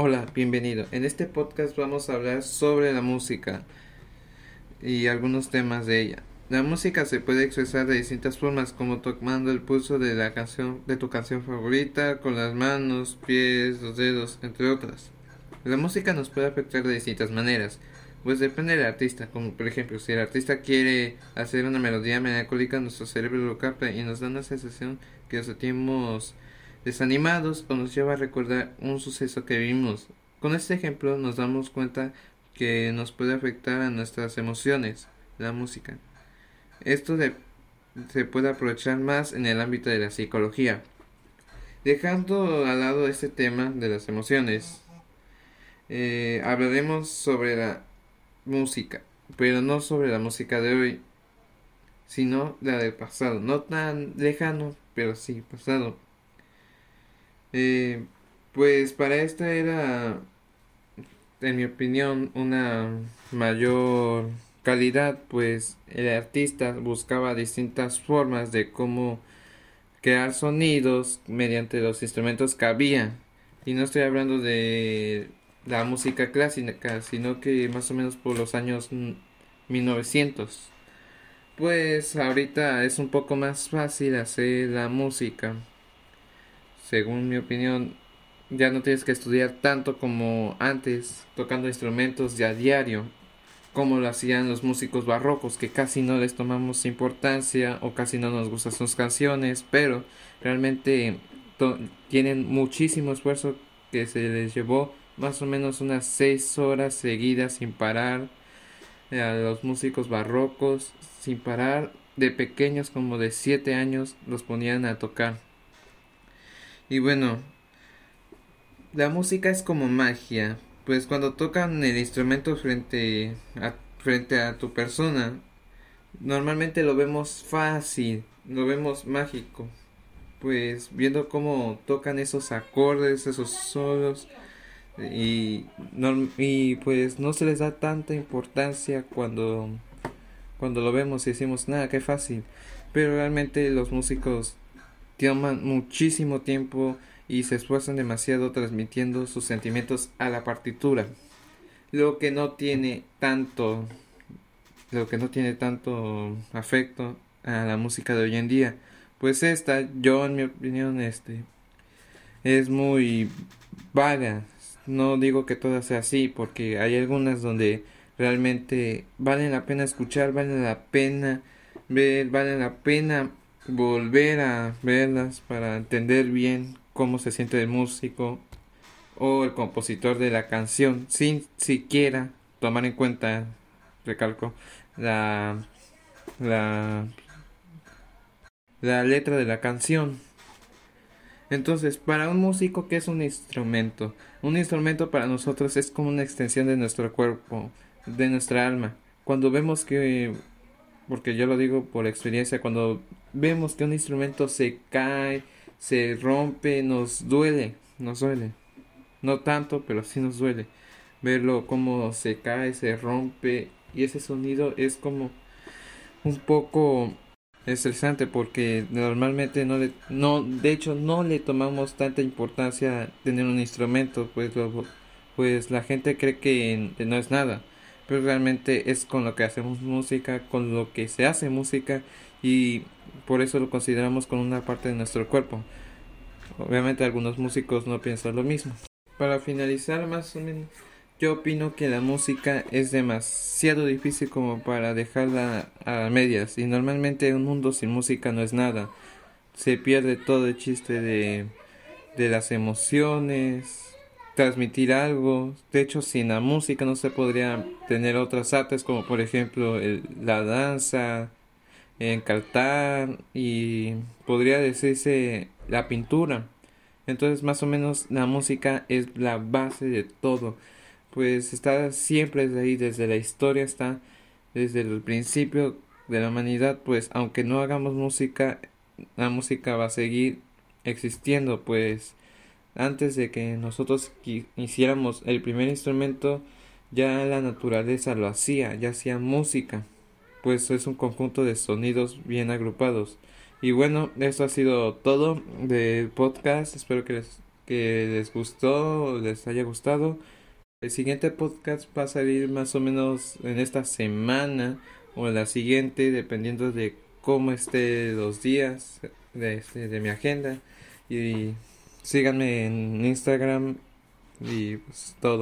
Hola, bienvenido. En este podcast vamos a hablar sobre la música y algunos temas de ella. La música se puede expresar de distintas formas, como tomando el pulso de la canción de tu canción favorita con las manos, pies, los dedos, entre otras. La música nos puede afectar de distintas maneras, pues depende del artista, como por ejemplo, si el artista quiere hacer una melodía melancólica, nuestro cerebro lo capta y nos da una sensación que sentimos desanimados o nos lleva a recordar un suceso que vivimos. Con este ejemplo nos damos cuenta que nos puede afectar a nuestras emociones, la música. Esto se puede aprovechar más en el ámbito de la psicología. Dejando al lado este tema de las emociones, eh, hablaremos sobre la música, pero no sobre la música de hoy, sino la del pasado, no tan lejano, pero sí pasado. Eh, pues para esta era, en mi opinión, una mayor calidad, pues el artista buscaba distintas formas de cómo crear sonidos mediante los instrumentos que había. Y no estoy hablando de la música clásica, sino que más o menos por los años 1900. Pues ahorita es un poco más fácil hacer la música según mi opinión, ya no tienes que estudiar tanto como antes, tocando instrumentos ya a diario, como lo hacían los músicos barrocos, que casi no les tomamos importancia o casi no nos gustan sus canciones, pero realmente tienen muchísimo esfuerzo que se les llevó más o menos unas seis horas seguidas sin parar eh, a los músicos barrocos sin parar de pequeños como de siete años los ponían a tocar y bueno, la música es como magia, pues cuando tocan el instrumento frente a, frente a tu persona, normalmente lo vemos fácil, lo vemos mágico, pues viendo cómo tocan esos acordes, esos solos, y, y pues no se les da tanta importancia cuando, cuando lo vemos y decimos, nada, qué fácil, pero realmente los músicos toman muchísimo tiempo y se esfuerzan demasiado transmitiendo sus sentimientos a la partitura. Lo que no tiene tanto lo que no tiene tanto afecto a la música de hoy en día. Pues esta, yo en mi opinión, este es muy vaga. No digo que todas sea así, porque hay algunas donde realmente valen la pena escuchar, valen la pena ver, valen la pena volver a verlas para entender bien cómo se siente el músico o el compositor de la canción sin siquiera tomar en cuenta recalco la la la letra de la canción. Entonces para un músico qué es un instrumento un instrumento para nosotros es como una extensión de nuestro cuerpo de nuestra alma. Cuando vemos que porque yo lo digo por experiencia, cuando vemos que un instrumento se cae, se rompe, nos duele, nos duele. No tanto, pero sí nos duele. Verlo como se cae, se rompe y ese sonido es como un poco estresante porque normalmente no le no de hecho no le tomamos tanta importancia tener un instrumento pues pues la gente cree que no es nada pero realmente es con lo que hacemos música, con lo que se hace música y por eso lo consideramos como una parte de nuestro cuerpo. Obviamente algunos músicos no piensan lo mismo. Para finalizar más o menos, yo opino que la música es demasiado difícil como para dejarla a medias y normalmente un mundo sin música no es nada. Se pierde todo el chiste de, de las emociones, transmitir algo. De hecho, sin la música no se podría tener otras artes como por ejemplo la danza, en cantar y podría decirse la pintura. Entonces, más o menos la música es la base de todo. Pues está siempre desde ahí, desde la historia está desde el principio de la humanidad, pues aunque no hagamos música, la música va a seguir existiendo, pues antes de que nosotros hiciéramos el primer instrumento, ya la naturaleza lo hacía, ya hacía música, pues es un conjunto de sonidos bien agrupados. Y bueno, esto ha sido todo del podcast, espero que les que les gustó, les haya gustado. El siguiente podcast va a salir más o menos en esta semana o en la siguiente, dependiendo de cómo esté los días de, este, de mi agenda. Y síganme en Instagram y pues todo.